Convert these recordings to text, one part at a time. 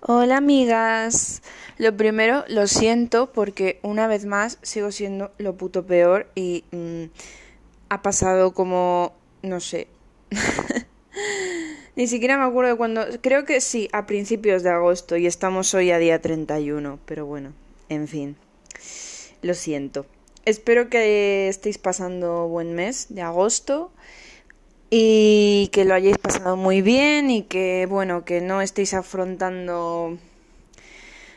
Hola amigas. Lo primero, lo siento porque una vez más sigo siendo lo puto peor y mm, ha pasado como, no sé. Ni siquiera me acuerdo de cuando, creo que sí, a principios de agosto y estamos hoy a día 31, pero bueno, en fin. Lo siento. Espero que estéis pasando buen mes de agosto y que lo hayáis pasado muy bien y que bueno que no estéis afrontando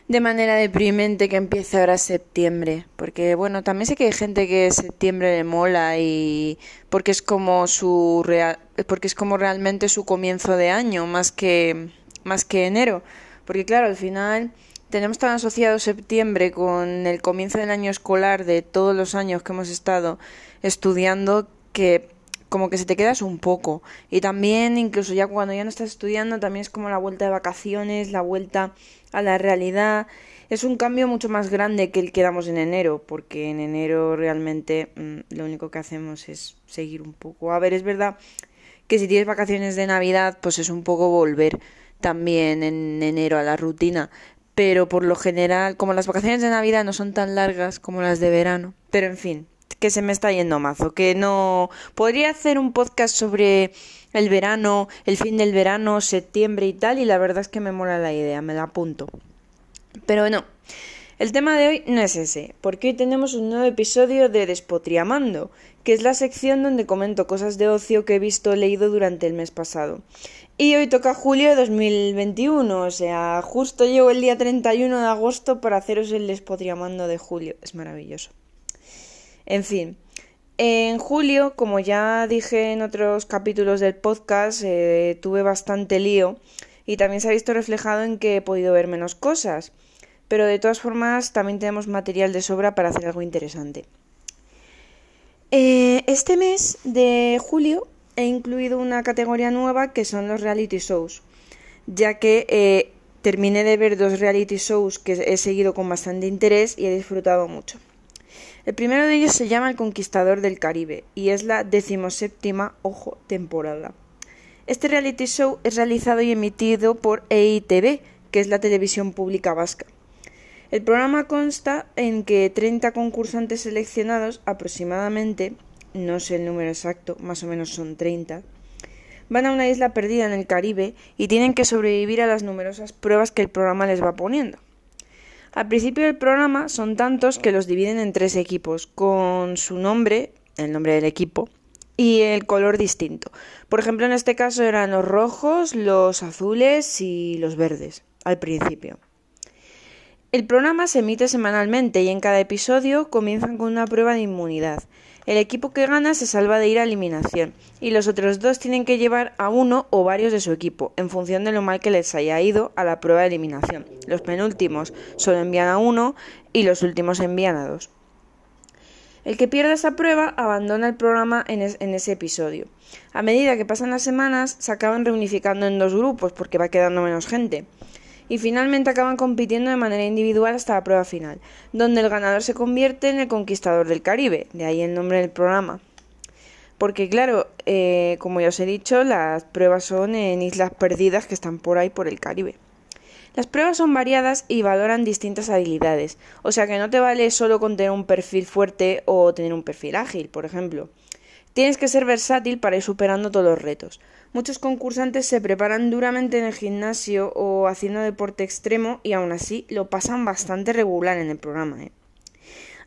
de manera deprimente que empiece ahora septiembre. Porque bueno también sé que hay gente que septiembre le mola y porque es como su real porque es como realmente su comienzo de año más que más que enero. Porque claro al final tenemos tan asociado septiembre con el comienzo del año escolar de todos los años que hemos estado estudiando que como que se te quedas un poco. Y también, incluso ya cuando ya no estás estudiando, también es como la vuelta de vacaciones, la vuelta a la realidad. Es un cambio mucho más grande que el que damos en enero, porque en enero realmente mm, lo único que hacemos es seguir un poco. A ver, es verdad que si tienes vacaciones de Navidad, pues es un poco volver también en enero a la rutina. Pero por lo general, como las vacaciones de Navidad no son tan largas como las de verano. Pero en fin, que se me está yendo mazo, que no podría hacer un podcast sobre el verano, el fin del verano, septiembre y tal, y la verdad es que me mola la idea, me la apunto. Pero no, el tema de hoy no es ese, porque hoy tenemos un nuevo episodio de Despotriamando, que es la sección donde comento cosas de ocio que he visto o leído durante el mes pasado. Y hoy toca julio de 2021, o sea, justo llego el día 31 de agosto para haceros el Despotriamando de julio. Es maravilloso. En fin, en julio, como ya dije en otros capítulos del podcast, eh, tuve bastante lío y también se ha visto reflejado en que he podido ver menos cosas. Pero de todas formas, también tenemos material de sobra para hacer algo interesante. Eh, este mes de julio he incluido una categoría nueva que son los reality shows, ya que eh, terminé de ver dos reality shows que he seguido con bastante interés y he disfrutado mucho. El primero de ellos se llama El Conquistador del Caribe y es la decimoséptima, ojo, temporada. Este reality show es realizado y emitido por EITV, que es la televisión pública vasca. El programa consta en que 30 concursantes seleccionados, aproximadamente, no sé el número exacto, más o menos son 30, van a una isla perdida en el Caribe y tienen que sobrevivir a las numerosas pruebas que el programa les va poniendo. Al principio del programa son tantos que los dividen en tres equipos, con su nombre, el nombre del equipo, y el color distinto. Por ejemplo, en este caso eran los rojos, los azules y los verdes, al principio. El programa se emite semanalmente y en cada episodio comienzan con una prueba de inmunidad. El equipo que gana se salva de ir a eliminación y los otros dos tienen que llevar a uno o varios de su equipo, en función de lo mal que les haya ido a la prueba de eliminación. Los penúltimos solo envían a uno y los últimos envían a dos. El que pierda esa prueba abandona el programa en, en, ese episodio. A medida que pasan las semanas, se acaban reunificando en dos grupos porque va quedando menos gente y finalmente acaban compitiendo de manera individual hasta la prueba final, donde el ganador se convierte en el conquistador del Caribe, de ahí el nombre del programa. Porque claro, eh, como ya os he dicho, las pruebas son en islas perdidas que están por ahí por el Caribe. Las pruebas son variadas y valoran distintas habilidades, o sea que no te vale solo con tener un perfil fuerte o tener un perfil ágil, por ejemplo. Tienes que ser versátil para ir superando todos los retos. Muchos concursantes se preparan duramente en el gimnasio o haciendo deporte extremo y aún así lo pasan bastante regular en el programa. ¿eh?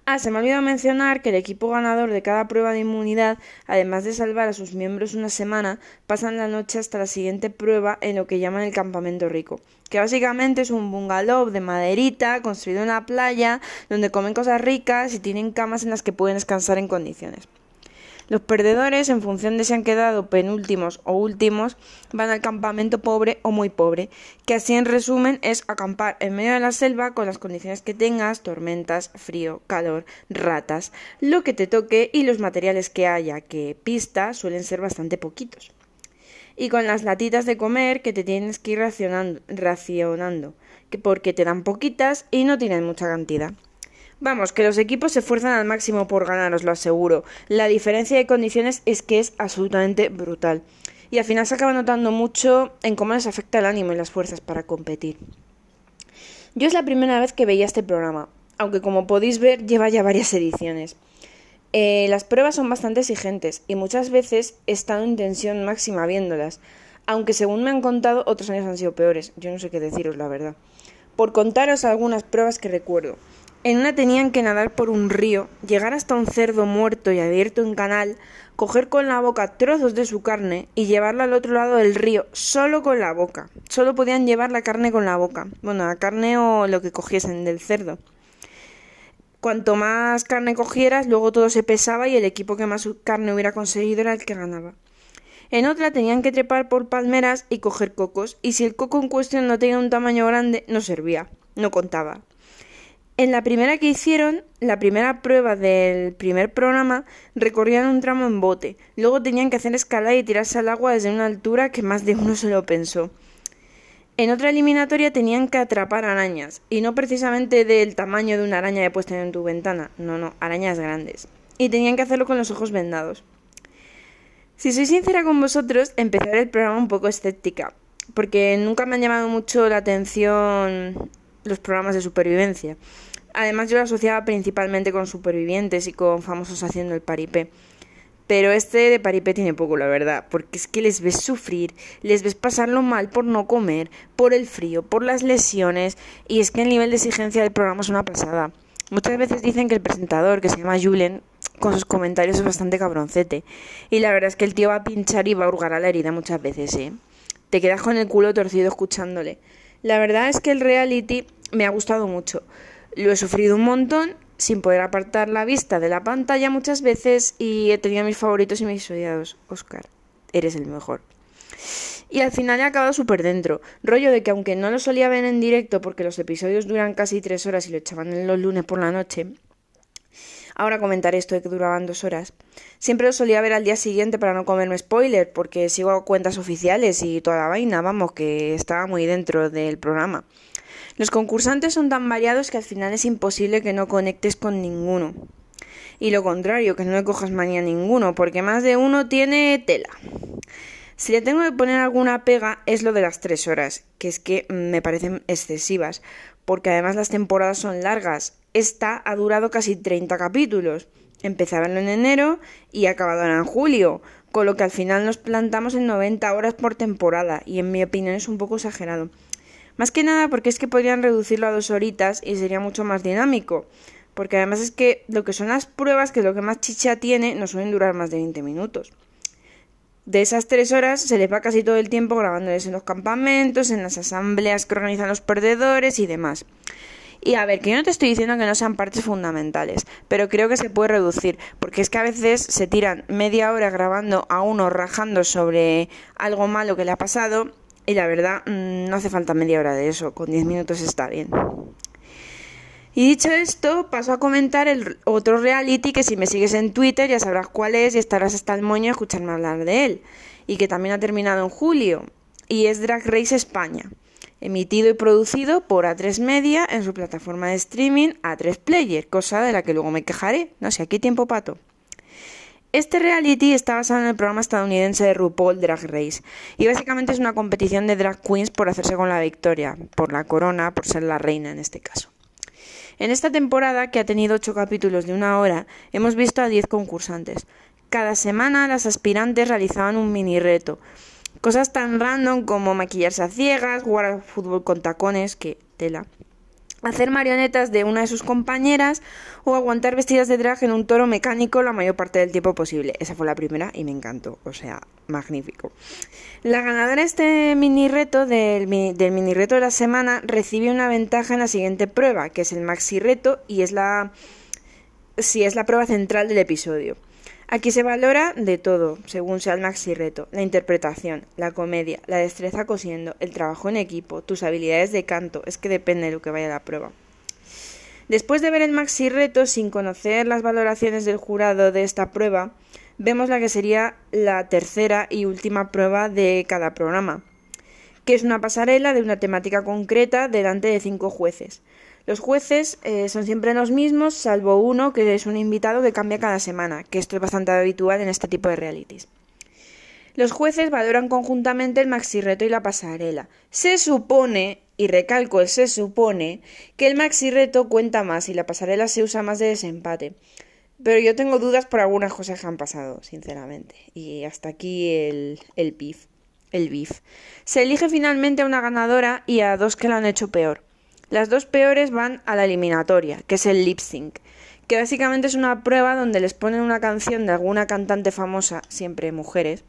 Ah, se me ha olvidado mencionar que el equipo ganador de cada prueba de inmunidad, además de salvar a sus miembros una semana, pasan la noche hasta la siguiente prueba en lo que llaman el campamento rico, que básicamente es un bungalow de maderita construido en la playa, donde comen cosas ricas y tienen camas en las que pueden descansar en condiciones. Los perdedores, en función de si han quedado penúltimos o últimos, van al campamento pobre o muy pobre, que así en resumen es acampar en medio de la selva con las condiciones que tengas, tormentas, frío, calor, ratas, lo que te toque y los materiales que haya, que pistas suelen ser bastante poquitos. Y con las latitas de comer que te tienes que ir racionando, racionando que porque te dan poquitas y no tienen mucha cantidad. Vamos, que los equipos se esfuerzan al máximo por ganar, os lo aseguro. La diferencia de condiciones es que es absolutamente brutal. Y al final se acaba notando mucho en cómo les afecta el ánimo y las fuerzas para competir. Yo es la primera vez que veía este programa, aunque como podéis ver lleva ya varias ediciones. Eh, las pruebas son bastante exigentes y muchas veces he estado en tensión máxima viéndolas, aunque según me han contado otros años han sido peores. Yo no sé qué deciros la verdad. Por contaros algunas pruebas que recuerdo. En una tenían que nadar por un río, llegar hasta un cerdo muerto y abierto en canal, coger con la boca trozos de su carne y llevarlo al otro lado del río, solo con la boca. Solo podían llevar la carne con la boca. Bueno, la carne o lo que cogiesen del cerdo. Cuanto más carne cogieras, luego todo se pesaba y el equipo que más carne hubiera conseguido era el que ganaba. En otra tenían que trepar por palmeras y coger cocos, y si el coco en cuestión no tenía un tamaño grande, no servía, no contaba. En la primera que hicieron, la primera prueba del primer programa, recorrían un tramo en bote. Luego tenían que hacer escalada y tirarse al agua desde una altura que más de uno se lo pensó. En otra eliminatoria tenían que atrapar arañas, y no precisamente del tamaño de una araña de puesta en tu ventana, no, no, arañas grandes. Y tenían que hacerlo con los ojos vendados. Si soy sincera con vosotros, ver el programa un poco escéptica, porque nunca me han llamado mucho la atención los programas de supervivencia. Además yo lo asociaba principalmente con supervivientes y con famosos haciendo el paripé. Pero este de paripé tiene poco, la verdad, porque es que les ves sufrir, les ves pasarlo mal por no comer, por el frío, por las lesiones, y es que el nivel de exigencia del programa es una pasada. Muchas veces dicen que el presentador, que se llama Julen, con sus comentarios es bastante cabroncete. Y la verdad es que el tío va a pinchar y va a hurgar a la herida muchas veces, ¿eh? Te quedas con el culo torcido escuchándole. La verdad es que el reality me ha gustado mucho. Lo he sufrido un montón sin poder apartar la vista de la pantalla muchas veces y he tenido mis favoritos y mis odiados. Oscar, eres el mejor. Y al final he acabado súper dentro. Rollo de que aunque no lo solía ver en directo porque los episodios duran casi tres horas y lo echaban en los lunes por la noche, ahora comentaré esto de que duraban dos horas, siempre lo solía ver al día siguiente para no comerme spoiler porque sigo cuentas oficiales y toda la vaina, vamos, que estaba muy dentro del programa. Los concursantes son tan variados que al final es imposible que no conectes con ninguno. Y lo contrario, que no le cojas manía a ninguno, porque más de uno tiene tela. Si le tengo que poner alguna pega es lo de las tres horas, que es que me parecen excesivas, porque además las temporadas son largas. Esta ha durado casi 30 capítulos. Empezaban en enero y acababan en julio, con lo que al final nos plantamos en 90 horas por temporada, y en mi opinión es un poco exagerado. Más que nada porque es que podrían reducirlo a dos horitas y sería mucho más dinámico. Porque además es que lo que son las pruebas, que es lo que más chicha tiene, no suelen durar más de 20 minutos. De esas tres horas se les va casi todo el tiempo grabándoles en los campamentos, en las asambleas que organizan los perdedores y demás. Y a ver, que yo no te estoy diciendo que no sean partes fundamentales, pero creo que se puede reducir, porque es que a veces se tiran media hora grabando a uno rajando sobre algo malo que le ha pasado y la verdad, mm, no hace falta media hora de eso, con 10 minutos está bien. Y dicho esto, paso a comentar el otro reality que si me sigues en Twitter ya sabrás cuál es y estarás hasta el moño a escucharme hablar de él. Y que también ha terminado en julio. Y es Drag Race España. Emitido y producido por A3 Media en su plataforma de streaming A3 Player, cosa de la que luego me quejaré. No sé, aquí tiempo pato. Este reality está basado en el programa estadounidense de RuPaul Drag Race y básicamente es una competición de drag queens por hacerse con la victoria, por la corona, por ser la reina en este caso. En esta temporada, que ha tenido ocho capítulos de una hora, hemos visto a 10 concursantes. Cada semana las aspirantes realizaban un mini reto. Cosas tan random como maquillarse a ciegas, jugar al fútbol con tacones, que tela hacer marionetas de una de sus compañeras o aguantar vestidas de drag en un toro mecánico la mayor parte del tiempo posible. Esa fue la primera y me encantó, o sea, magnífico. La ganadora de este mini reto, del, mini reto de la semana, recibe una ventaja en la siguiente prueba, que es el maxi reto y es la, si es la prueba central del episodio. Aquí se valora de todo, según sea el maxi reto, la interpretación, la comedia, la destreza cosiendo, el trabajo en equipo, tus habilidades de canto, es que depende de lo que vaya la prueba. Después de ver el maxi reto, sin conocer las valoraciones del jurado de esta prueba, vemos la que sería la tercera y última prueba de cada programa, que es una pasarela de una temática concreta delante de cinco jueces. Los jueces eh, son siempre los mismos, salvo uno que es un invitado que cambia cada semana, que esto es bastante habitual en este tipo de realities. Los jueces valoran conjuntamente el maxi reto y la pasarela. Se supone, Y recalco el se supone que el maxi reto cuenta más y la pasarela se usa más de desempate. Pero yo tengo dudas por algunas cosas que han pasado, sinceramente. Y hasta aquí el, el. El beef. Se elige finalmente a una ganadora y a dos que lo han hecho peor. Las dos peores van a la eliminatoria, que es el lip sync, que básicamente es una prueba donde les ponen una canción de alguna cantante famosa, siempre mujeres,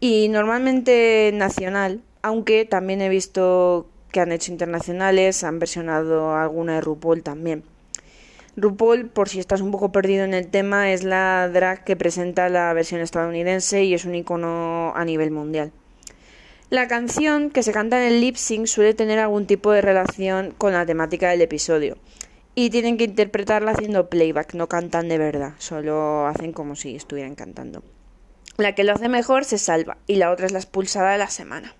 y normalmente nacional, aunque también he visto que han hecho internacionales, han versionado alguna de RuPaul también. RuPaul, por si estás un poco perdido en el tema, es la drag que presenta la versión estadounidense y es un icono a nivel mundial. La canción que se canta en el lip sync suele tener algún tipo de relación con la temática del episodio y tienen que interpretarla haciendo playback, no cantan de verdad, solo hacen como si estuvieran cantando. La que lo hace mejor se salva y la otra es la expulsada de la semana.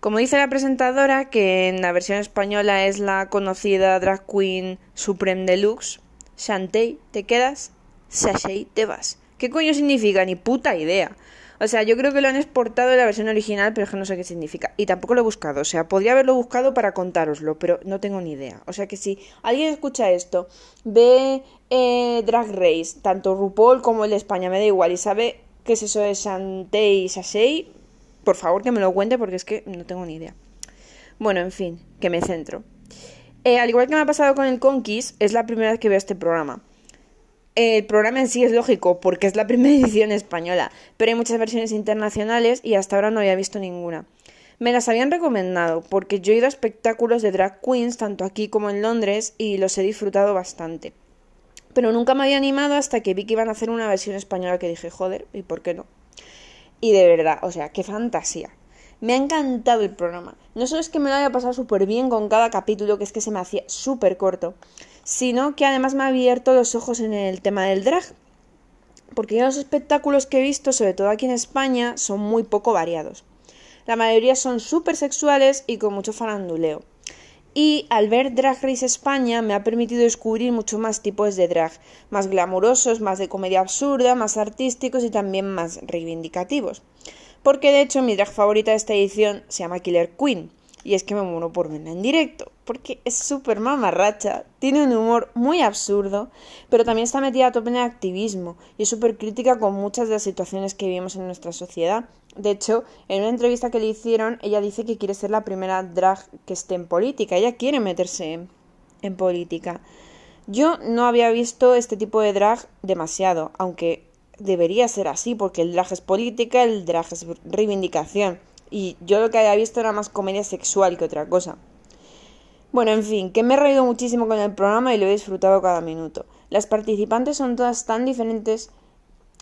Como dice la presentadora, que en la versión española es la conocida drag queen Supreme Deluxe, Shantae, ¿te quedas? Sashay, te vas. ¿Qué coño significa? Ni puta idea. O sea, yo creo que lo han exportado en la versión original, pero es que no sé qué significa. Y tampoco lo he buscado. O sea, podría haberlo buscado para contároslo, pero no tengo ni idea. O sea que si alguien escucha esto, ve eh, Drag Race, tanto RuPaul como el de España, me da igual, y sabe qué es eso de Shantae y Sashay, por favor que me lo cuente porque es que no tengo ni idea. Bueno, en fin, que me centro. Eh, al igual que me ha pasado con el Conquist, es la primera vez que veo este programa. El programa en sí es lógico porque es la primera edición española, pero hay muchas versiones internacionales y hasta ahora no había visto ninguna. Me las habían recomendado porque yo he ido a espectáculos de drag queens tanto aquí como en Londres y los he disfrutado bastante. Pero nunca me había animado hasta que vi que iban a hacer una versión española que dije, joder, ¿y por qué no? Y de verdad, o sea, qué fantasía. Me ha encantado el programa. No solo es que me lo haya pasado súper bien con cada capítulo, que es que se me hacía súper corto, sino que además me ha abierto los ojos en el tema del drag. Porque ya los espectáculos que he visto, sobre todo aquí en España, son muy poco variados. La mayoría son súper sexuales y con mucho faranduleo. Y al ver Drag Race España me ha permitido descubrir muchos más tipos de drag, más glamurosos, más de comedia absurda, más artísticos y también más reivindicativos. Porque de hecho mi drag favorita de esta edición se llama Killer Queen, y es que me muero por verla en directo, porque es súper mamarracha, tiene un humor muy absurdo, pero también está metida a tope en el activismo y es súper crítica con muchas de las situaciones que vivimos en nuestra sociedad. De hecho, en una entrevista que le hicieron, ella dice que quiere ser la primera drag que esté en política, ella quiere meterse en política. Yo no había visto este tipo de drag demasiado, aunque debería ser así, porque el drag es política, el drag es reivindicación y yo lo que había visto era más comedia sexual que otra cosa. Bueno, en fin, que me he reído muchísimo con el programa y lo he disfrutado cada minuto. Las participantes son todas tan diferentes,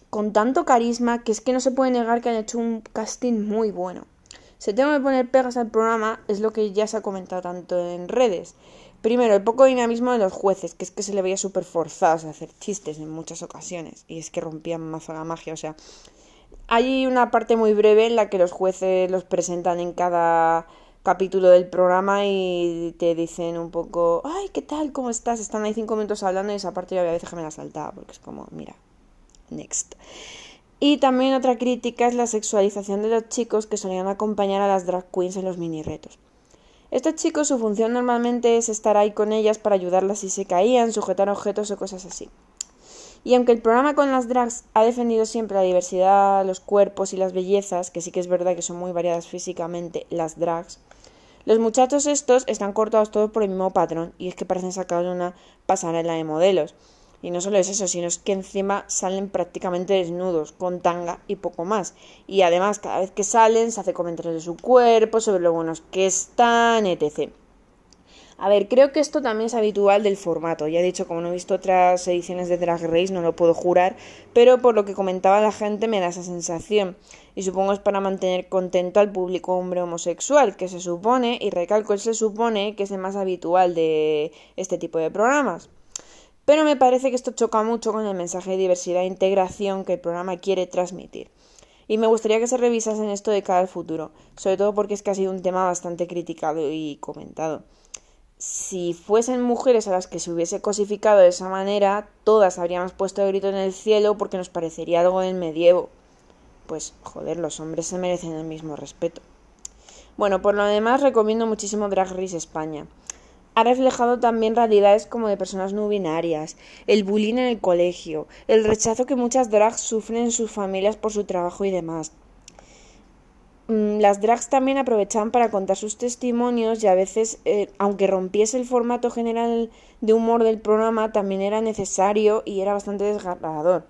con tanto carisma, que es que no se puede negar que han hecho un casting muy bueno. Si tengo que poner pegas al programa, es lo que ya se ha comentado tanto en redes. Primero, el poco dinamismo de los jueces, que es que se le veía súper forzados a hacer chistes en muchas ocasiones, y es que rompían mazo la magia, o sea, hay una parte muy breve en la que los jueces los presentan en cada capítulo del programa y te dicen un poco, ay, ¿qué tal? ¿Cómo estás? Están ahí cinco minutos hablando y esa parte yo a veces que me la saltaba porque es como, mira, next. Y también otra crítica es la sexualización de los chicos que solían acompañar a las drag queens en los mini retos. Estos chicos su función normalmente es estar ahí con ellas para ayudarlas si se caían, sujetar objetos o cosas así. Y aunque el programa con las drags ha defendido siempre la diversidad, los cuerpos y las bellezas, que sí que es verdad que son muy variadas físicamente las drags, los muchachos estos están cortados todos por el mismo patrón y es que parecen sacados de una pasarela de modelos. Y no solo es eso, sino es que encima salen prácticamente desnudos, con tanga y poco más. Y además, cada vez que salen, se hace comentarios de su cuerpo, sobre lo buenos que están, etc. A ver, creo que esto también es habitual del formato. Ya he dicho, como no he visto otras ediciones de Drag Race, no lo puedo jurar, pero por lo que comentaba la gente me da esa sensación. Y supongo es para mantener contento al público hombre homosexual, que se supone, y recalco, se supone que es el más habitual de este tipo de programas. Pero me parece que esto choca mucho con el mensaje de diversidad e integración que el programa quiere transmitir. Y me gustaría que se revisasen esto de cara al futuro, sobre todo porque es que ha sido un tema bastante criticado y comentado si fuesen mujeres a las que se hubiese cosificado de esa manera, todas habríamos puesto el grito en el cielo porque nos parecería algo del medievo. Pues, joder, los hombres se merecen el mismo respeto. Bueno, por lo demás recomiendo muchísimo Drag Race España. Ha reflejado también realidades como de personas no binarias, el bullying en el colegio, el rechazo que muchas drags sufren en sus familias por su trabajo y demás. Mm, las drags también aprovechaban para contar sus testimonios y a veces, eh, aunque rompiese el formato general de humor del programa, también era necesario y era bastante desgarrador.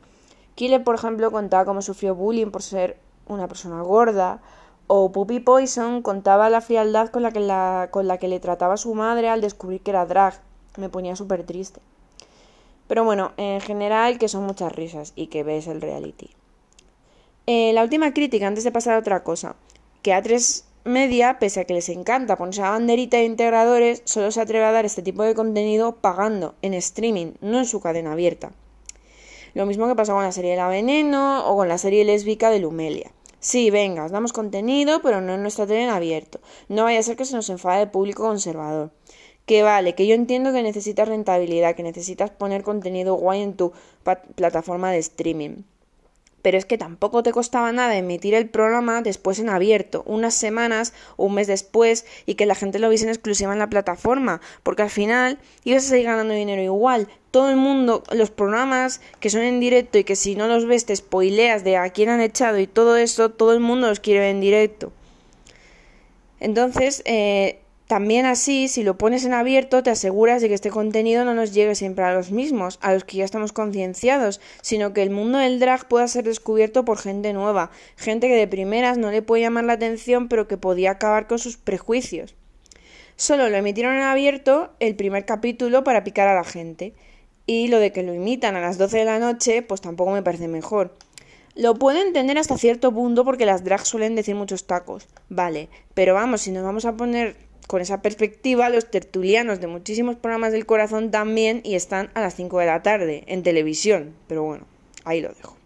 Kille, por ejemplo, contaba cómo sufrió bullying por ser una persona gorda, o Puppy Poison contaba la frialdad con la que, la, con la que le trataba su madre al descubrir que era drag. Me ponía súper triste. Pero bueno, en general que son muchas risas y que ves el reality. Eh, la última crítica, antes de pasar a otra cosa, que A3 Media, pese a que les encanta ponerse a banderita de integradores, solo se atreve a dar este tipo de contenido pagando en streaming, no en su cadena abierta. Lo mismo que pasó con la serie La Veneno o con la serie lésbica de Lumelia. Sí, venga, os damos contenido, pero no en nuestra tele abierto. No vaya a ser que se nos enfade el público conservador. Que vale, que yo entiendo que necesitas rentabilidad, que necesitas poner contenido guay en tu plataforma de streaming pero es que tampoco te costaba nada emitir el programa después en abierto, unas semanas o un mes después, y que la gente lo viese en exclusiva en la plataforma, porque al final ibas a seguir ganando dinero igual. Todo el mundo, los programas que son en directo y que si no los ves te spoileas de a quién han echado y todo eso, todo el mundo los quiere ver en directo. Entonces, eh, también así, si lo pones en abierto, te aseguras de que este contenido no nos llegue siempre a los mismos, a los que ya estamos concienciados, sino que el mundo del drag pueda ser descubierto por gente nueva, gente que de primeras no le puede llamar la atención, pero que podía acabar con sus prejuicios. Solo lo emitieron en abierto el primer capítulo para picar a la gente. Y lo de que lo imitan a las 12 de la noche, pues tampoco me parece mejor. Lo puedo entender hasta cierto punto porque las drags suelen decir muchos tacos. Vale, pero vamos, si nos vamos a poner con esa perspectiva, los tertulianos de muchísimos programas del corazón también y están a las 5 de la tarde en televisión. Pero bueno, ahí lo dejo.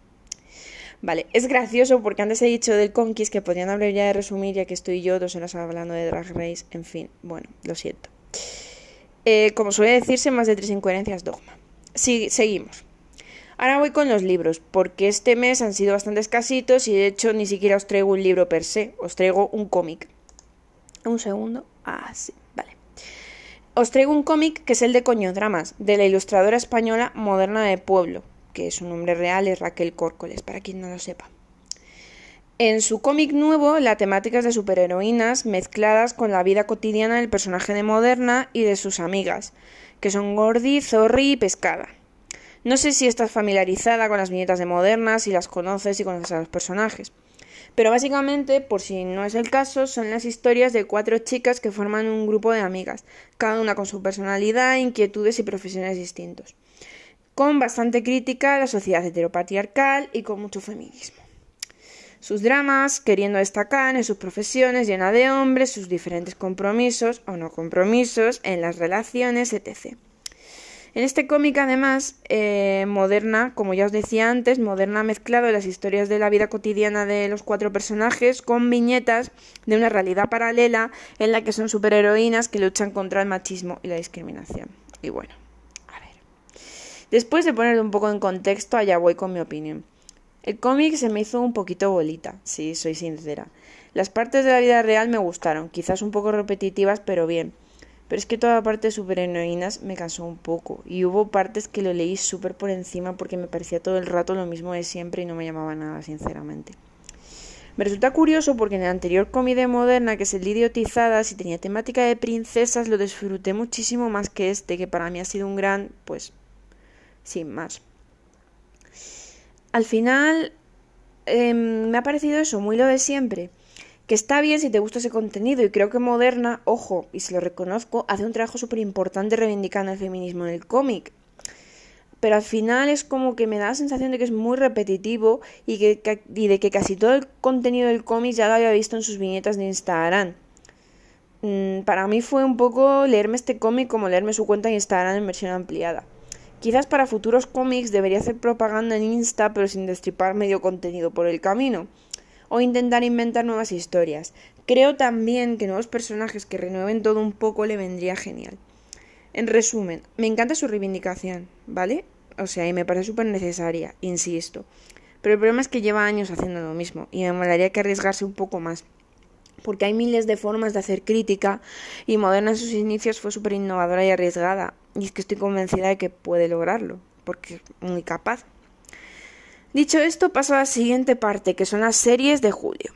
Vale, es gracioso porque antes he dicho del Conquist que podrían hablar ya de resumir, ya que estoy yo dos horas hablando de Drag Race. En fin, bueno, lo siento. Eh, como suele decirse, más de tres incoherencias dogma. Sí, seguimos. Ahora voy con los libros, porque este mes han sido bastante escasitos y de hecho ni siquiera os traigo un libro per se, os traigo un cómic. Un segundo. Ah, sí, vale. Os traigo un cómic que es el de Coñodramas, de la ilustradora española Moderna de Pueblo, que su nombre real es Raquel Córcoles, para quien no lo sepa. En su cómic nuevo, la temática es de superheroínas mezcladas con la vida cotidiana del personaje de Moderna y de sus amigas, que son Gordi, Zorri y Pescada. No sé si estás familiarizada con las viñetas de Moderna, si las conoces y conoces a los personajes. Pero básicamente, por si no es el caso, son las historias de cuatro chicas que forman un grupo de amigas, cada una con su personalidad, inquietudes y profesiones distintos, con bastante crítica a la sociedad heteropatriarcal y con mucho feminismo. Sus dramas, queriendo destacar en sus profesiones llenas de hombres, sus diferentes compromisos o no compromisos en las relaciones, etc. En este cómic, además, eh, Moderna, como ya os decía antes, Moderna ha mezclado las historias de la vida cotidiana de los cuatro personajes con viñetas de una realidad paralela en la que son superheroínas que luchan contra el machismo y la discriminación. Y bueno, a ver. Después de poner un poco en contexto, allá voy con mi opinión. El cómic se me hizo un poquito bolita, si soy sincera. Las partes de la vida real me gustaron, quizás un poco repetitivas, pero bien. Pero es que toda la parte de superheroínas me cansó un poco. Y hubo partes que lo leí súper por encima porque me parecía todo el rato lo mismo de siempre y no me llamaba nada, sinceramente. Me resulta curioso porque en el anterior cómic Moderna, que es el Idiotizadas y tenía temática de princesas, lo disfruté muchísimo más que este, que para mí ha sido un gran, pues, sin más. Al final, em, me ha parecido eso, muy lo de siempre está bien si te gusta ese contenido y creo que Moderna, ojo, y se lo reconozco, hace un trabajo súper importante reivindicando el feminismo en el cómic. Pero al final es como que me da la sensación de que es muy repetitivo y, que, y de que casi todo el contenido del cómic ya lo había visto en sus viñetas de Instagram. Mm, para mí fue un poco leerme este cómic como leerme su cuenta en Instagram en versión ampliada. Quizás para futuros cómics debería hacer propaganda en Insta pero sin destripar medio contenido por el camino o intentar inventar nuevas historias. Creo también que nuevos personajes que renueven todo un poco le vendría genial. En resumen, me encanta su reivindicación, ¿vale? O sea, y me parece súper necesaria, insisto. Pero el problema es que lleva años haciendo lo mismo y me molaría que arriesgarse un poco más. porque hay miles de formas de hacer crítica y Moderna en sus inicios fue súper innovadora y arriesgada. Y es que estoy convencida de que puede lograrlo, porque es muy capaz. Dicho esto, paso a la siguiente parte, que son las series de julio.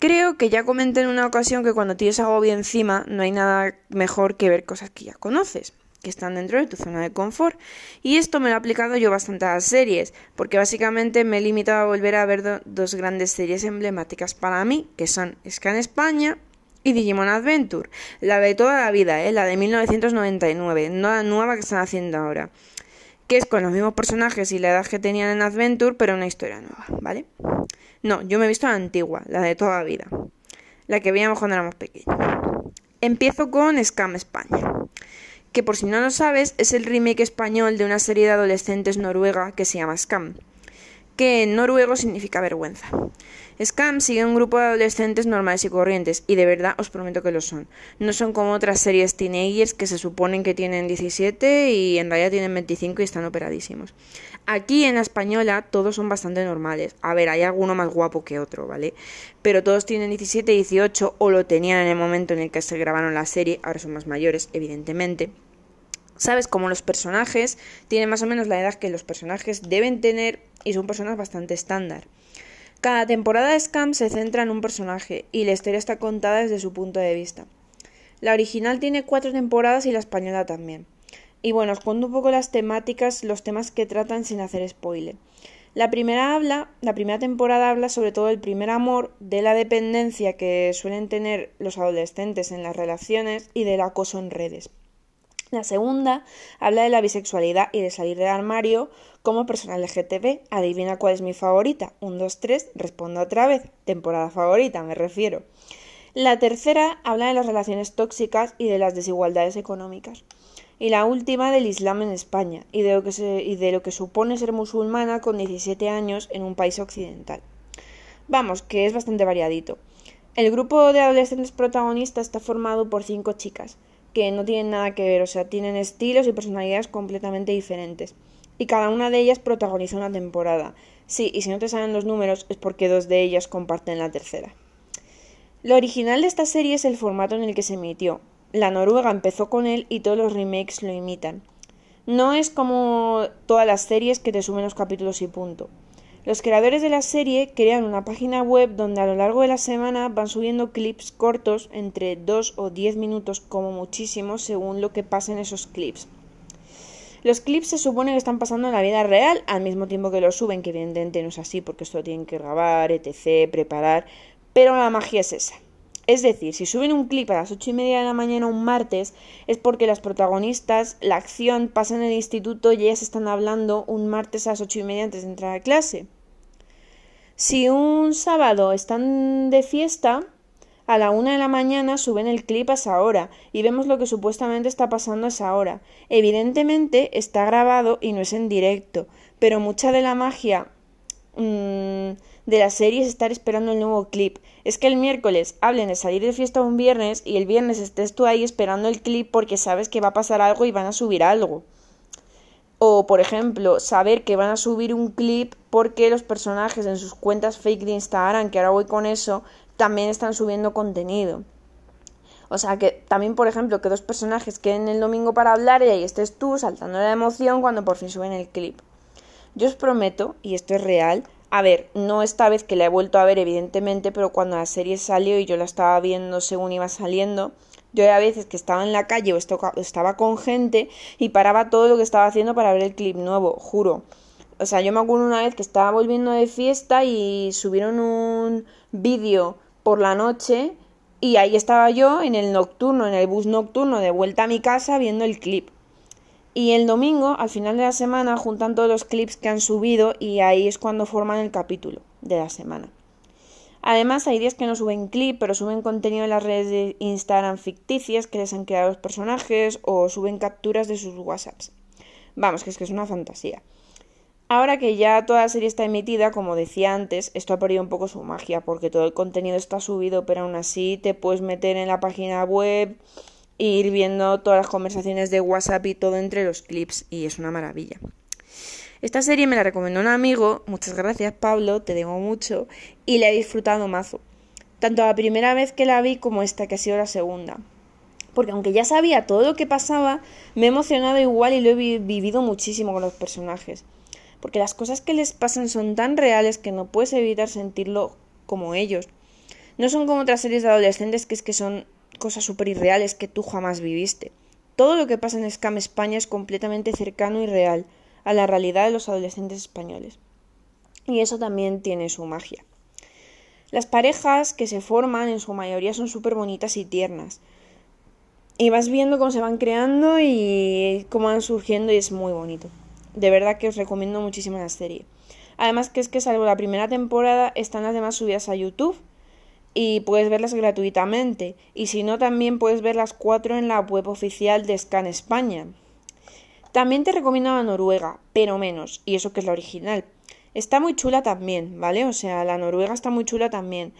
Creo que ya comenté en una ocasión que cuando tienes agobio encima no hay nada mejor que ver cosas que ya conoces, que están dentro de tu zona de confort. Y esto me lo he aplicado yo bastante a las series, porque básicamente me he limitado a volver a ver dos grandes series emblemáticas para mí, que son Scan España y Digimon Adventure, la de toda la vida, ¿eh? la de 1999, no la nueva que están haciendo ahora que es con los mismos personajes y la edad que tenían en Adventure, pero una historia nueva, ¿vale? No, yo me he visto la antigua, la de toda la vida, la que veíamos cuando éramos pequeños. Empiezo con Scam España, que por si no lo sabes es el remake español de una serie de adolescentes noruega que se llama Scam que en noruego significa vergüenza. Scam sigue un grupo de adolescentes normales y corrientes, y de verdad os prometo que lo son. No son como otras series teenagers que se suponen que tienen 17 y en realidad tienen 25 y están operadísimos. Aquí en la española todos son bastante normales. A ver, hay alguno más guapo que otro, ¿vale? Pero todos tienen 17, 18 o lo tenían en el momento en el que se grabaron la serie, ahora son más mayores, evidentemente. ¿Sabes? Como los personajes tienen más o menos la edad que los personajes deben tener y son personas bastante estándar. Cada temporada de Scam se centra en un personaje y la historia está contada desde su punto de vista. La original tiene cuatro temporadas y la española también. Y bueno, os cuento un poco las temáticas, los temas que tratan sin hacer spoiler. La primera habla, la primera temporada habla sobre todo del primer amor, de la dependencia que suelen tener los adolescentes en las relaciones y del acoso en redes. La segunda habla de la bisexualidad y de salir del armario como persona LGTB. Adivina cuál es mi favorita. Un, dos, tres, respondo otra vez. Temporada favorita, me refiero. La tercera habla de las relaciones tóxicas y de las desigualdades económicas. Y la última del Islam en España y de lo que, y de lo que supone ser musulmana con 17 años en un país occidental. Vamos, que es bastante variadito. El grupo de adolescentes protagonistas está formado por cinco chicas, que no tienen nada que ver, o sea, tienen estilos y personalidades completamente diferentes. Y cada una de ellas protagoniza una temporada. Sí, y si no te salen los números es porque dos de ellas comparten la tercera. Lo original de esta serie es el formato en el que se emitió. La noruega empezó con él y todos los remakes lo imitan. No es como todas las series que te suben los capítulos y punto. Los creadores de la serie crean una página web donde a lo largo de la semana van subiendo clips cortos entre 2 o 10 minutos como muchísimo según lo que pasa en esos clips. Los clips se supone que están pasando en la vida real al mismo tiempo que los suben, que evidentemente no es así porque esto lo tienen que grabar, etc., preparar, pero la magia es esa. Es decir, si suben un clip a las ocho y media de la mañana un martes, es porque las protagonistas, la acción pasa en el instituto y ellas están hablando un martes a las ocho y media antes de entrar a clase. Si un sábado están de fiesta, a la una de la mañana suben el clip a esa hora y vemos lo que supuestamente está pasando a esa hora. Evidentemente está grabado y no es en directo, pero mucha de la magia mmm, de la serie es estar esperando el nuevo clip. Es que el miércoles hablen de salir de fiesta un viernes y el viernes estés tú ahí esperando el clip porque sabes que va a pasar algo y van a subir algo. O, por ejemplo, saber que van a subir un clip porque los personajes en sus cuentas fake de Instagram, que ahora voy con eso, también están subiendo contenido. O sea que también, por ejemplo, que dos personajes queden el domingo para hablar y ahí estés tú saltando la emoción cuando por fin suben el clip. Yo os prometo, y esto es real, a ver, no esta vez que la he vuelto a ver, evidentemente, pero cuando la serie salió y yo la estaba viendo según iba saliendo, yo a veces que estaba en la calle o estaba con gente y paraba todo lo que estaba haciendo para ver el clip nuevo, juro. O sea, yo me acuerdo una vez que estaba volviendo de fiesta y subieron un vídeo por la noche y ahí estaba yo en el nocturno, en el bus nocturno de vuelta a mi casa viendo el clip. Y el domingo, al final de la semana, juntan todos los clips que han subido y ahí es cuando forman el capítulo de la semana. Además, hay días que no suben clip, pero suben contenido en las redes de Instagram ficticias que les han creado los personajes o suben capturas de sus WhatsApps. Vamos, que es que es una fantasía. Ahora que ya toda la serie está emitida, como decía antes, esto ha perdido un poco su magia, porque todo el contenido está subido, pero aún así te puedes meter en la página web e ir viendo todas las conversaciones de WhatsApp y todo entre los clips, y es una maravilla. Esta serie me la recomendó un amigo, muchas gracias Pablo, te debo mucho, y la he disfrutado mazo. tanto la primera vez que la vi como esta que ha sido la segunda. Porque aunque ya sabía todo lo que pasaba, me he emocionado igual y lo he vivido muchísimo con los personajes. Porque las cosas que les pasan son tan reales que no puedes evitar sentirlo como ellos. No son como otras series de adolescentes que es que son cosas súper irreales que tú jamás viviste. Todo lo que pasa en Scam España es completamente cercano y real a la realidad de los adolescentes españoles. Y eso también tiene su magia. Las parejas que se forman en su mayoría son súper bonitas y tiernas. Y vas viendo cómo se van creando y cómo van surgiendo y es muy bonito. De verdad que os recomiendo muchísimo la serie. Además que es que salvo la primera temporada están las demás subidas a YouTube y puedes verlas gratuitamente. Y si no, también puedes ver las cuatro en la web oficial de Scan España. También te recomiendo la Noruega, pero menos, y eso que es la original. Está muy chula también, ¿vale? O sea, la Noruega está muy chula también.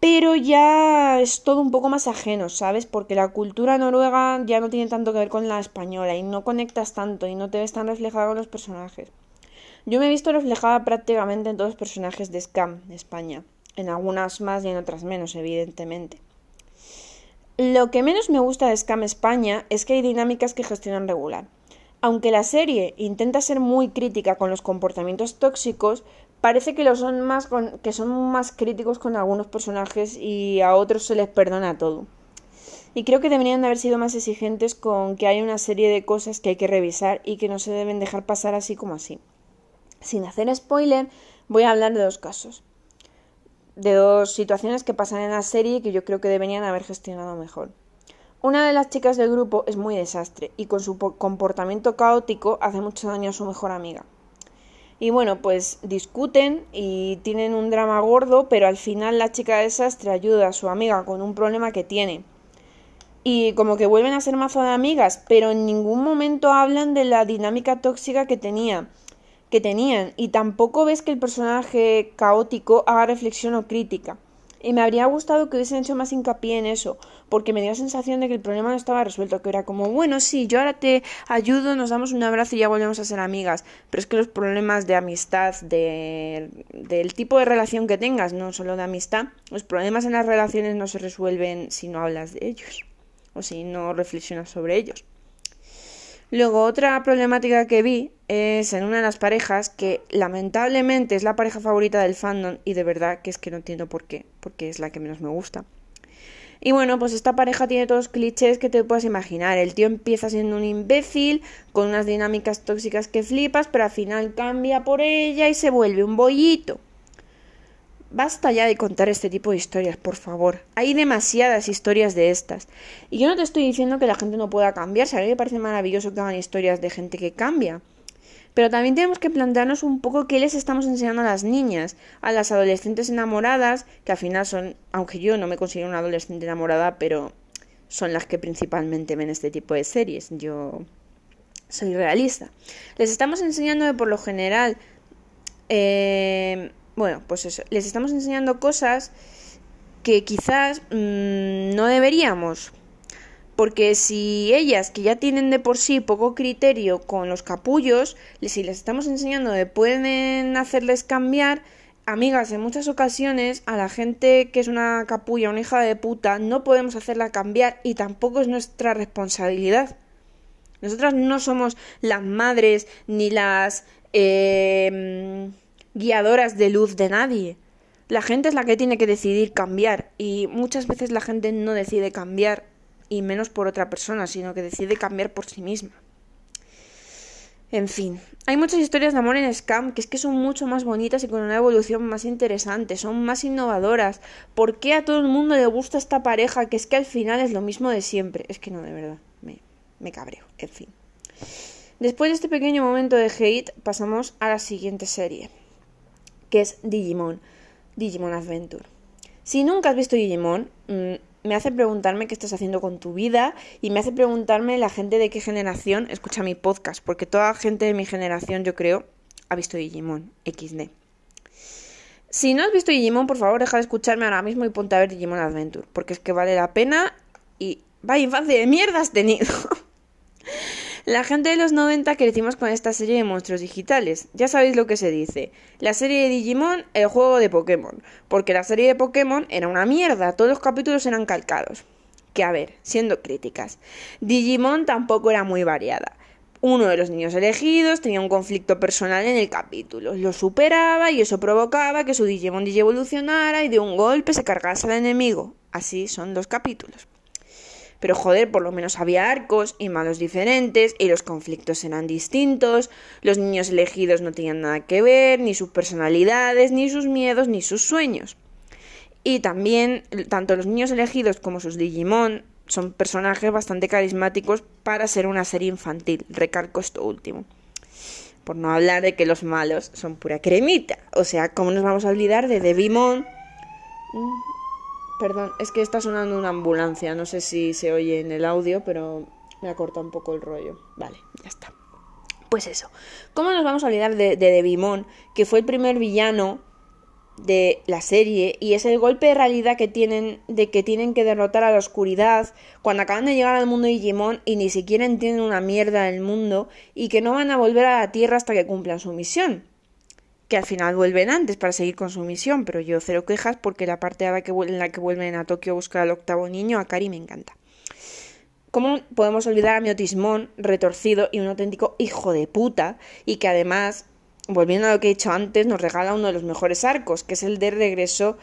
Pero ya es todo un poco más ajeno, ¿sabes? Porque la cultura noruega ya no tiene tanto que ver con la española y no conectas tanto y no te ves tan reflejada con los personajes. Yo me he visto reflejada prácticamente en todos los personajes de Scam España en algunas más y en otras menos, evidentemente. Lo que menos me gusta de Scam España es que hay dinámicas que gestionan regular. Aunque la serie intenta ser muy crítica con los comportamientos tóxicos, parece que, son, más que son más críticos con algunos personajes y a otros se les perdona todo. Y creo que deberían de haber sido más exigentes con que hay una serie de cosas que hay que revisar y que no se deben dejar pasar así como así. Sin hacer spoiler, voy a hablar de dos casos de dos situaciones que pasan en la serie y que yo creo que deberían haber gestionado mejor. Una de las chicas del grupo es muy desastre y con su comportamiento caótico hace mucho daño a su mejor amiga. Y bueno, pues discuten y tienen un drama gordo, pero al final la chica desastre ayuda a su amiga con un problema que tiene. Y como que vuelven a ser mazo de amigas, pero en ningún momento hablan de la dinámica tóxica que tenía que tenían y tampoco ves que el personaje caótico haga reflexión o crítica. Y me habría gustado que hubiesen hecho más hincapié en eso, porque me dio la sensación de que el problema no estaba resuelto, que era como, bueno, sí, yo ahora te ayudo, nos damos un abrazo y ya volvemos a ser amigas. Pero es que los problemas de amistad, de, del tipo de relación que tengas, no solo de amistad, los problemas en las relaciones no se resuelven si no hablas de ellos o si no reflexionas sobre ellos. Luego, otra problemática que vi es en una de las parejas que lamentablemente es la pareja favorita del fandom y de verdad que es que no entiendo por qué, porque es la que menos me gusta. Y bueno, pues esta pareja tiene todos los clichés que te puedas imaginar. El tío empieza siendo un imbécil, con unas dinámicas tóxicas que flipas, pero al final cambia por ella y se vuelve un bollito. Basta ya de contar este tipo de historias, por favor. Hay demasiadas historias de estas. Y yo no te estoy diciendo que la gente no pueda cambiar. a mí me parece maravilloso que hagan historias de gente que cambia. Pero también tenemos que plantearnos un poco qué les estamos enseñando a las niñas, a las adolescentes enamoradas, que al final son, aunque yo no me considero una adolescente enamorada, pero son las que principalmente ven este tipo de series. Yo soy realista. Les estamos enseñando de por lo general eh, bueno, pues eso, les estamos enseñando cosas que quizás mm, no deberíamos. Porque si ellas, que ya tienen de por sí poco criterio con los capullos, si les estamos enseñando que pueden hacerles cambiar, amigas, en muchas ocasiones a la gente que es una capulla, una hija de puta, no podemos hacerla cambiar y tampoco es nuestra responsabilidad. Nosotras no somos las madres ni las... Eh, guiadoras de luz de nadie. La gente es la que tiene que decidir cambiar y muchas veces la gente no decide cambiar y menos por otra persona, sino que decide cambiar por sí misma. En fin, hay muchas historias de amor en Scam que es que son mucho más bonitas y con una evolución más interesante, son más innovadoras. ¿Por qué a todo el mundo le gusta esta pareja que es que al final es lo mismo de siempre? Es que no, de verdad, me, me cabreo, en fin. Después de este pequeño momento de hate, pasamos a la siguiente serie que es Digimon, Digimon Adventure. Si nunca has visto Digimon, mm, me hace preguntarme qué estás haciendo con tu vida y me hace preguntarme la gente de qué generación escucha mi podcast, porque toda gente de mi generación, yo creo, ha visto Digimon XD. Si no has visto Digimon, por favor, deja de escucharme ahora mismo y ponte a ver Digimon Adventure, porque es que vale la pena y vaya infancia de mierda has tenido. La gente de los 90 crecimos con esta serie de monstruos digitales. Ya sabéis lo que se dice. La serie de Digimon, el juego de Pokémon. Porque la serie de Pokémon era una mierda, todos los capítulos eran calcados. Que a ver, siendo críticas, Digimon tampoco era muy variada. Uno de los niños elegidos tenía un conflicto personal en el capítulo, lo superaba y eso provocaba que su Digimon evolucionara y de un golpe se cargase al enemigo. Así son los capítulos. Pero joder, por lo menos había arcos y malos diferentes y los conflictos eran distintos, los niños elegidos no tenían nada que ver, ni sus personalidades, ni sus miedos, ni sus sueños. Y también, tanto los niños elegidos como sus Digimon son personajes bastante carismáticos para ser una serie infantil. Recalco esto último. Por no hablar de que los malos son pura cremita. O sea, ¿cómo nos vamos a olvidar de Devimon? Perdón, es que está sonando una ambulancia. No sé si se oye en el audio, pero me ha cortado un poco el rollo. Vale, ya está. Pues eso. ¿Cómo nos vamos a olvidar de, de Devimon, que fue el primer villano de la serie y es el golpe de realidad que tienen de que tienen que derrotar a la oscuridad cuando acaban de llegar al mundo de Digimon y ni siquiera entienden una mierda del mundo y que no van a volver a la Tierra hasta que cumplan su misión que al final vuelven antes para seguir con su misión, pero yo cero quejas porque la parte en la que, en la que vuelven a Tokio a buscar al octavo niño, a Kari me encanta. ¿Cómo podemos olvidar a Miotismón retorcido y un auténtico hijo de puta? Y que además, volviendo a lo que he dicho antes, nos regala uno de los mejores arcos, que es el de regreso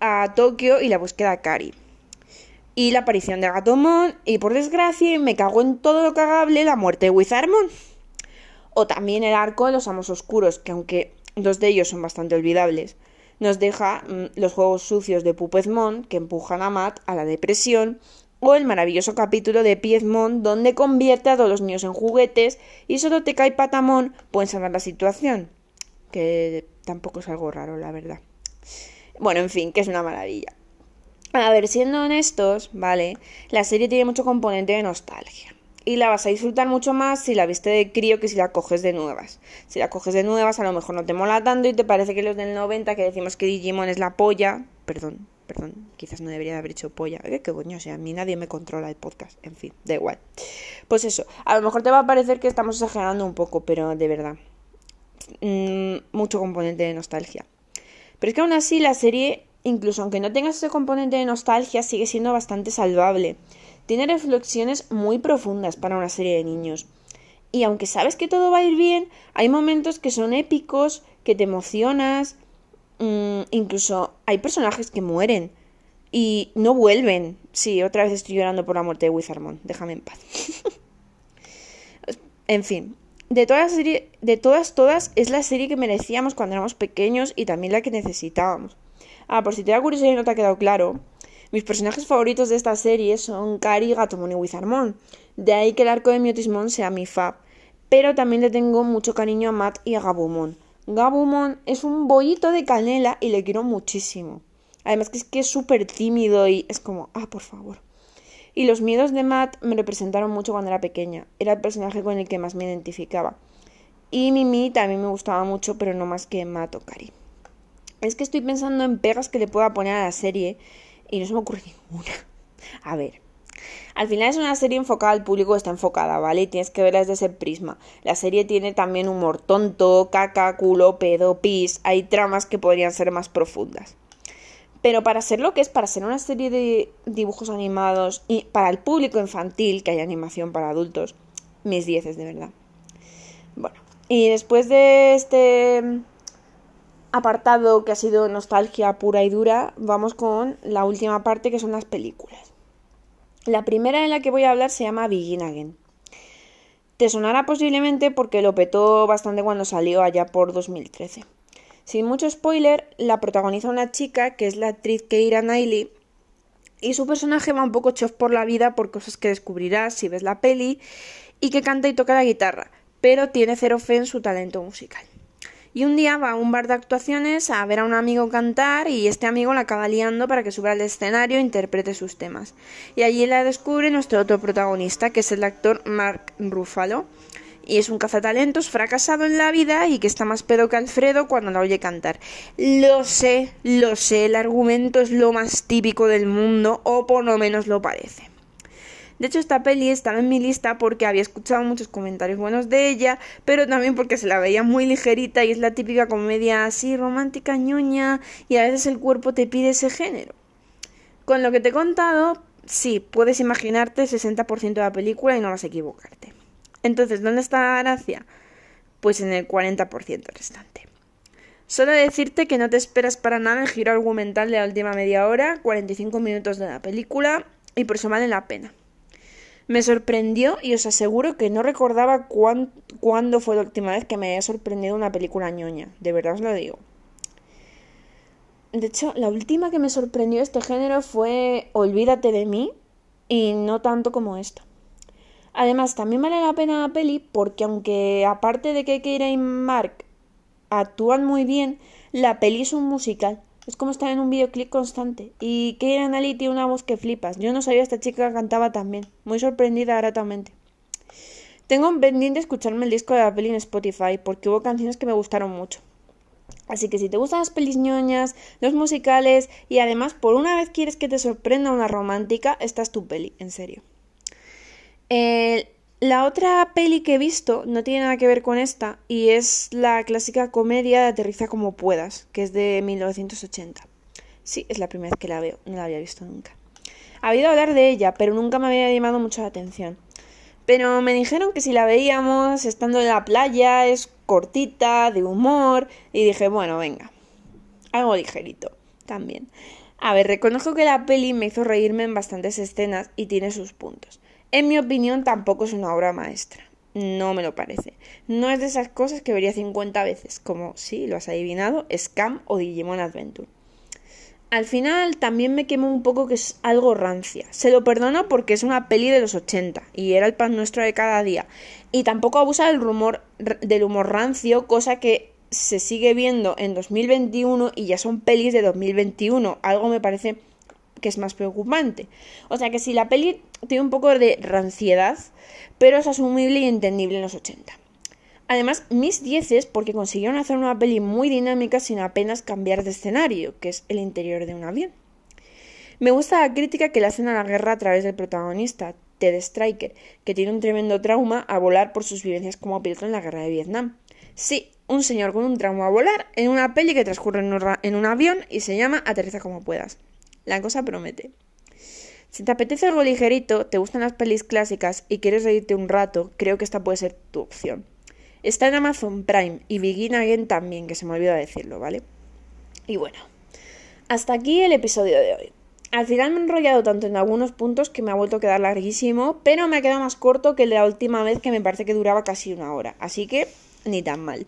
a Tokio y la búsqueda de Kari. Y la aparición de Gatomon, y por desgracia, me cago en todo lo cagable, la muerte de Wizardmon. O también el arco de los amos oscuros, que aunque dos de ellos son bastante olvidables. Nos deja mm, los juegos sucios de Puppetmon que empujan a Matt a la depresión o el maravilloso capítulo de Piedmon donde convierte a todos los niños en juguetes y solo te cae Patamon pueden salvar la situación. Que tampoco es algo raro, la verdad. Bueno, en fin, que es una maravilla. A ver, siendo honestos, ¿vale? La serie tiene mucho componente de nostalgia y la vas a disfrutar mucho más si la viste de crío que si la coges de nuevas. Si la coges de nuevas, a lo mejor no te mola tanto y te parece que los del 90 que decimos que Digimon es la polla, perdón, perdón, quizás no debería haber hecho polla, ¿eh? qué coño, o sea, a mí nadie me controla el podcast, en fin, da igual. Pues eso, a lo mejor te va a parecer que estamos exagerando un poco, pero de verdad, mm, mucho componente de nostalgia. Pero es que aún así la serie, incluso aunque no tengas ese componente de nostalgia, sigue siendo bastante salvable. Tiene reflexiones muy profundas para una serie de niños. Y aunque sabes que todo va a ir bien, hay momentos que son épicos, que te emocionas, mm, incluso hay personajes que mueren y no vuelven. Sí, otra vez estoy llorando por la muerte de Wizardmon, déjame en paz. en fin, de todas, serie, de todas, todas, es la serie que merecíamos cuando éramos pequeños y también la que necesitábamos. Ah, por si te da curiosidad y no te ha quedado claro, mis personajes favoritos de esta serie son Kari, Gatomon y Wizardmon. De ahí que el arco de Miotismon sea mi fab. Pero también le tengo mucho cariño a Matt y a Gabumon. Gabumon es un bollito de canela y le quiero muchísimo. Además que es que es súper tímido y es como, ah, por favor. Y los miedos de Matt me representaron mucho cuando era pequeña. Era el personaje con el que más me identificaba. Y Mimi también me gustaba mucho, pero no más que Matt o Kari. Es que estoy pensando en pegas que le pueda poner a la serie y no se me ocurre ninguna. A ver. Al final es una serie enfocada al público, está enfocada, ¿vale? Y tienes que verla desde ese prisma. La serie tiene también humor tonto, caca, culo, pedo, pis. Hay tramas que podrían ser más profundas. Pero para ser lo que es, para ser una serie de dibujos animados y para el público infantil, que hay animación para adultos, mis dieces, de verdad. Bueno, y después de este apartado que ha sido nostalgia pura y dura, vamos con la última parte que son las películas. La primera en la que voy a hablar se llama Begin Again. Te sonará posiblemente porque lo petó bastante cuando salió allá por 2013. Sin mucho spoiler, la protagoniza una chica que es la actriz Keira Knightley y su personaje va un poco chof por la vida por cosas que descubrirás si ves la peli y que canta y toca la guitarra, pero tiene cero fe en su talento musical. Y un día va a un bar de actuaciones a ver a un amigo cantar y este amigo la acaba liando para que suba al escenario e interprete sus temas. Y allí la descubre nuestro otro protagonista, que es el actor Mark Ruffalo. Y es un cazatalentos fracasado en la vida y que está más pedo que Alfredo cuando la oye cantar. Lo sé, lo sé, el argumento es lo más típico del mundo, o por lo menos lo parece. De hecho, esta peli estaba en mi lista porque había escuchado muchos comentarios buenos de ella, pero también porque se la veía muy ligerita y es la típica comedia así romántica, ñoña, y a veces el cuerpo te pide ese género. Con lo que te he contado, sí, puedes imaginarte el 60% de la película y no vas a equivocarte. Entonces, ¿dónde está la gracia? Pues en el 40% restante. Solo decirte que no te esperas para nada el giro argumental de la última media hora, 45 minutos de la película, y por eso vale la pena. Me sorprendió y os aseguro que no recordaba cuándo fue la última vez que me había sorprendido una película ñoña. De verdad os lo digo. De hecho, la última que me sorprendió este género fue Olvídate de mí y no tanto como esto. Además, también vale la pena la peli porque aunque aparte de que Keira y Mark actúan muy bien, la peli es un musical. Es como estar en un videoclip constante. Y Keira Nali tiene una voz que flipas. Yo no sabía esta chica cantaba tan bien. Muy sorprendida gratamente. Tengo un pendiente escucharme el disco de la peli en Spotify porque hubo canciones que me gustaron mucho. Así que si te gustan las pelis ñoñas, los musicales y además por una vez quieres que te sorprenda una romántica, esta es tu peli, en serio. La otra peli que he visto no tiene nada que ver con esta y es la clásica comedia de Aterriza como puedas, que es de 1980. Sí, es la primera vez que la veo, no la había visto nunca. Había oído hablar de ella, pero nunca me había llamado mucho la atención. Pero me dijeron que si la veíamos estando en la playa es cortita, de humor, y dije, bueno, venga, algo ligerito también. A ver, reconozco que la peli me hizo reírme en bastantes escenas y tiene sus puntos. En mi opinión tampoco es una obra maestra. No me lo parece. No es de esas cosas que vería 50 veces, como, sí, lo has adivinado, Scam o Digimon Adventure. Al final también me quemo un poco que es algo rancia. Se lo perdono porque es una peli de los 80 y era el pan nuestro de cada día. Y tampoco abusa del humor, del humor rancio, cosa que se sigue viendo en 2021 y ya son pelis de 2021. Algo me parece que es más preocupante. O sea que si la peli tiene un poco de ranciedad, pero es asumible y entendible en los 80. Además, mis dieces porque consiguieron hacer una peli muy dinámica sin apenas cambiar de escenario, que es el interior de un avión. Me gusta la crítica que le hacen a la guerra a través del protagonista, Ted Striker, que tiene un tremendo trauma a volar por sus vivencias como piloto en la guerra de Vietnam. Sí, un señor con un trauma a volar en una peli que transcurre en un avión y se llama Aterriza como puedas. La cosa promete. Si te apetece algo ligerito, te gustan las pelis clásicas y quieres reírte un rato, creo que esta puede ser tu opción. Está en Amazon Prime y Begin Again también, que se me olvidó decirlo, ¿vale? Y bueno, hasta aquí el episodio de hoy. Al final me he enrollado tanto en algunos puntos que me ha vuelto a quedar larguísimo, pero me ha quedado más corto que el de la última vez que me parece que duraba casi una hora, así que ni tan mal.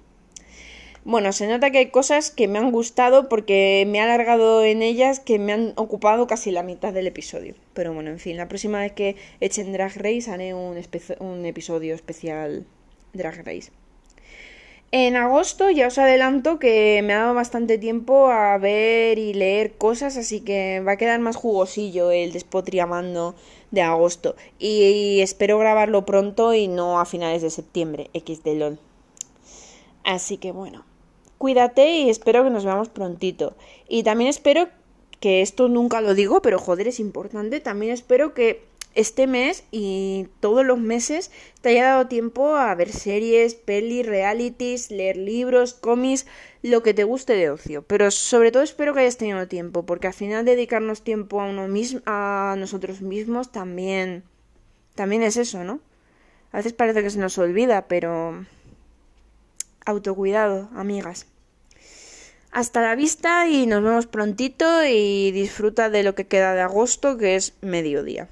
Bueno, se nota que hay cosas que me han gustado porque me he alargado en ellas que me han ocupado casi la mitad del episodio. Pero bueno, en fin, la próxima vez que echen Drag Race haré un, un episodio especial Drag Race. En agosto ya os adelanto que me ha dado bastante tiempo a ver y leer cosas, así que va a quedar más jugosillo el despotriamando de agosto. Y espero grabarlo pronto y no a finales de septiembre, X de. Así que bueno, Cuídate y espero que nos veamos prontito. Y también espero que esto nunca lo digo, pero joder, es importante. También espero que este mes y todos los meses te haya dado tiempo a ver series, pelis, realities, leer libros, cómics, lo que te guste de ocio. Pero sobre todo espero que hayas tenido tiempo, porque al final dedicarnos tiempo a uno mismo, a nosotros mismos también también es eso, ¿no? A veces parece que se nos olvida, pero autocuidado, amigas. Hasta la vista y nos vemos prontito y disfruta de lo que queda de agosto, que es mediodía.